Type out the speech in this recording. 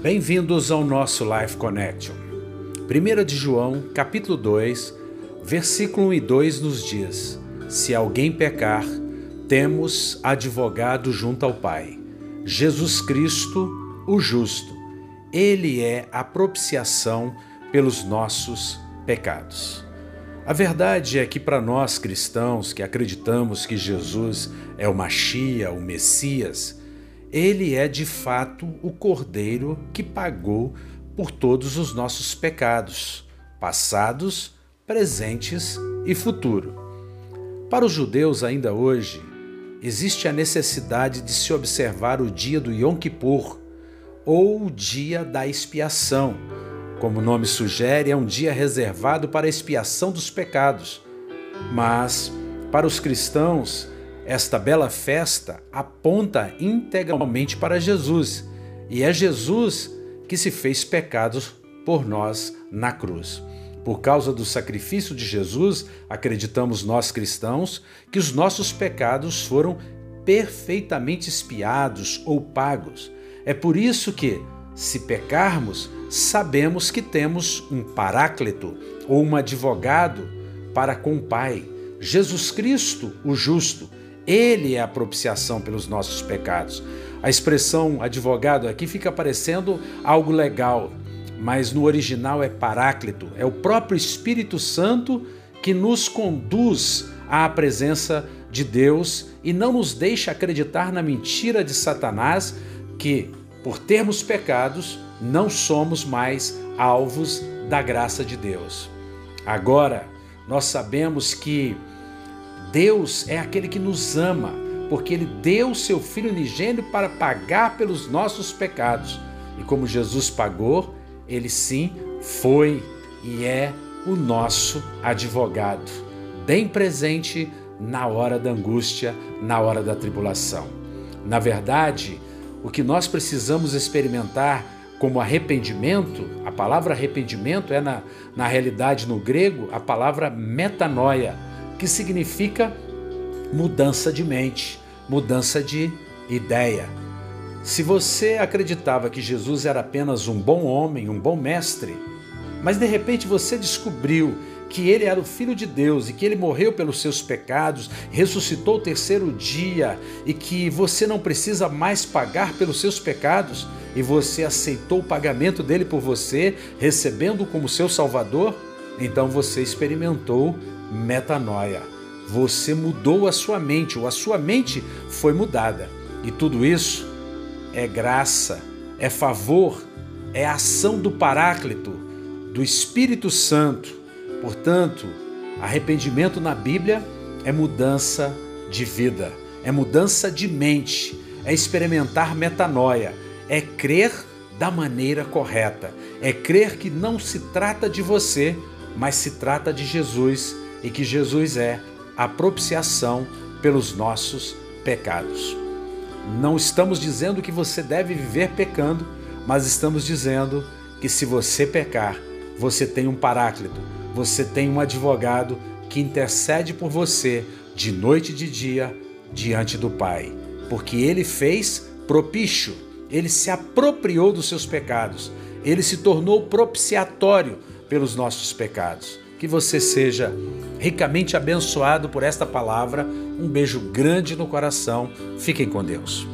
Bem-vindos ao nosso Life Connection. 1 de João, capítulo 2, versículo 1 e 2 nos diz: Se alguém pecar, temos advogado junto ao Pai, Jesus Cristo, o justo. Ele é a propiciação pelos nossos pecados. A verdade é que para nós cristãos que acreditamos que Jesus é o Machia, o Messias, ele é de fato o Cordeiro que pagou por todos os nossos pecados, passados, presentes e futuro. Para os judeus ainda hoje, existe a necessidade de se observar o dia do Yom Kippur, ou o dia da expiação. Como o nome sugere, é um dia reservado para a expiação dos pecados. Mas, para os cristãos, esta bela festa aponta integralmente para Jesus, e é Jesus que se fez pecados por nós na cruz. Por causa do sacrifício de Jesus, acreditamos nós cristãos que os nossos pecados foram perfeitamente espiados ou pagos. É por isso que, se pecarmos, sabemos que temos um paráclito ou um advogado para com o Pai, Jesus Cristo, o justo. Ele é a propiciação pelos nossos pecados. A expressão advogado aqui fica parecendo algo legal, mas no original é paráclito, é o próprio Espírito Santo que nos conduz à presença de Deus e não nos deixa acreditar na mentira de Satanás que, por termos pecados, não somos mais alvos da graça de Deus. Agora, nós sabemos que Deus é aquele que nos ama, porque ele deu seu filho unigênito para pagar pelos nossos pecados. E como Jesus pagou, ele sim foi e é o nosso advogado, bem presente na hora da angústia, na hora da tribulação. Na verdade, o que nós precisamos experimentar como arrependimento, a palavra arrependimento é, na, na realidade, no grego, a palavra metanoia, que significa mudança de mente, mudança de ideia. Se você acreditava que Jesus era apenas um bom homem, um bom mestre, mas de repente você descobriu que ele era o Filho de Deus e que ele morreu pelos seus pecados, ressuscitou o terceiro dia e que você não precisa mais pagar pelos seus pecados e você aceitou o pagamento dele por você, recebendo como seu Salvador, então você experimentou metanoia. Você mudou a sua mente, ou a sua mente foi mudada. E tudo isso é graça, é favor, é ação do Paráclito, do Espírito Santo Portanto, arrependimento na Bíblia é mudança de vida, é mudança de mente, é experimentar metanoia, é crer da maneira correta, é crer que não se trata de você, mas se trata de Jesus e que Jesus é a propiciação pelos nossos pecados. Não estamos dizendo que você deve viver pecando, mas estamos dizendo que se você pecar, você tem um paráclito, você tem um advogado que intercede por você de noite e de dia diante do Pai, porque ele fez propício, ele se apropriou dos seus pecados, ele se tornou propiciatório pelos nossos pecados. Que você seja ricamente abençoado por esta palavra. Um beijo grande no coração. Fiquem com Deus.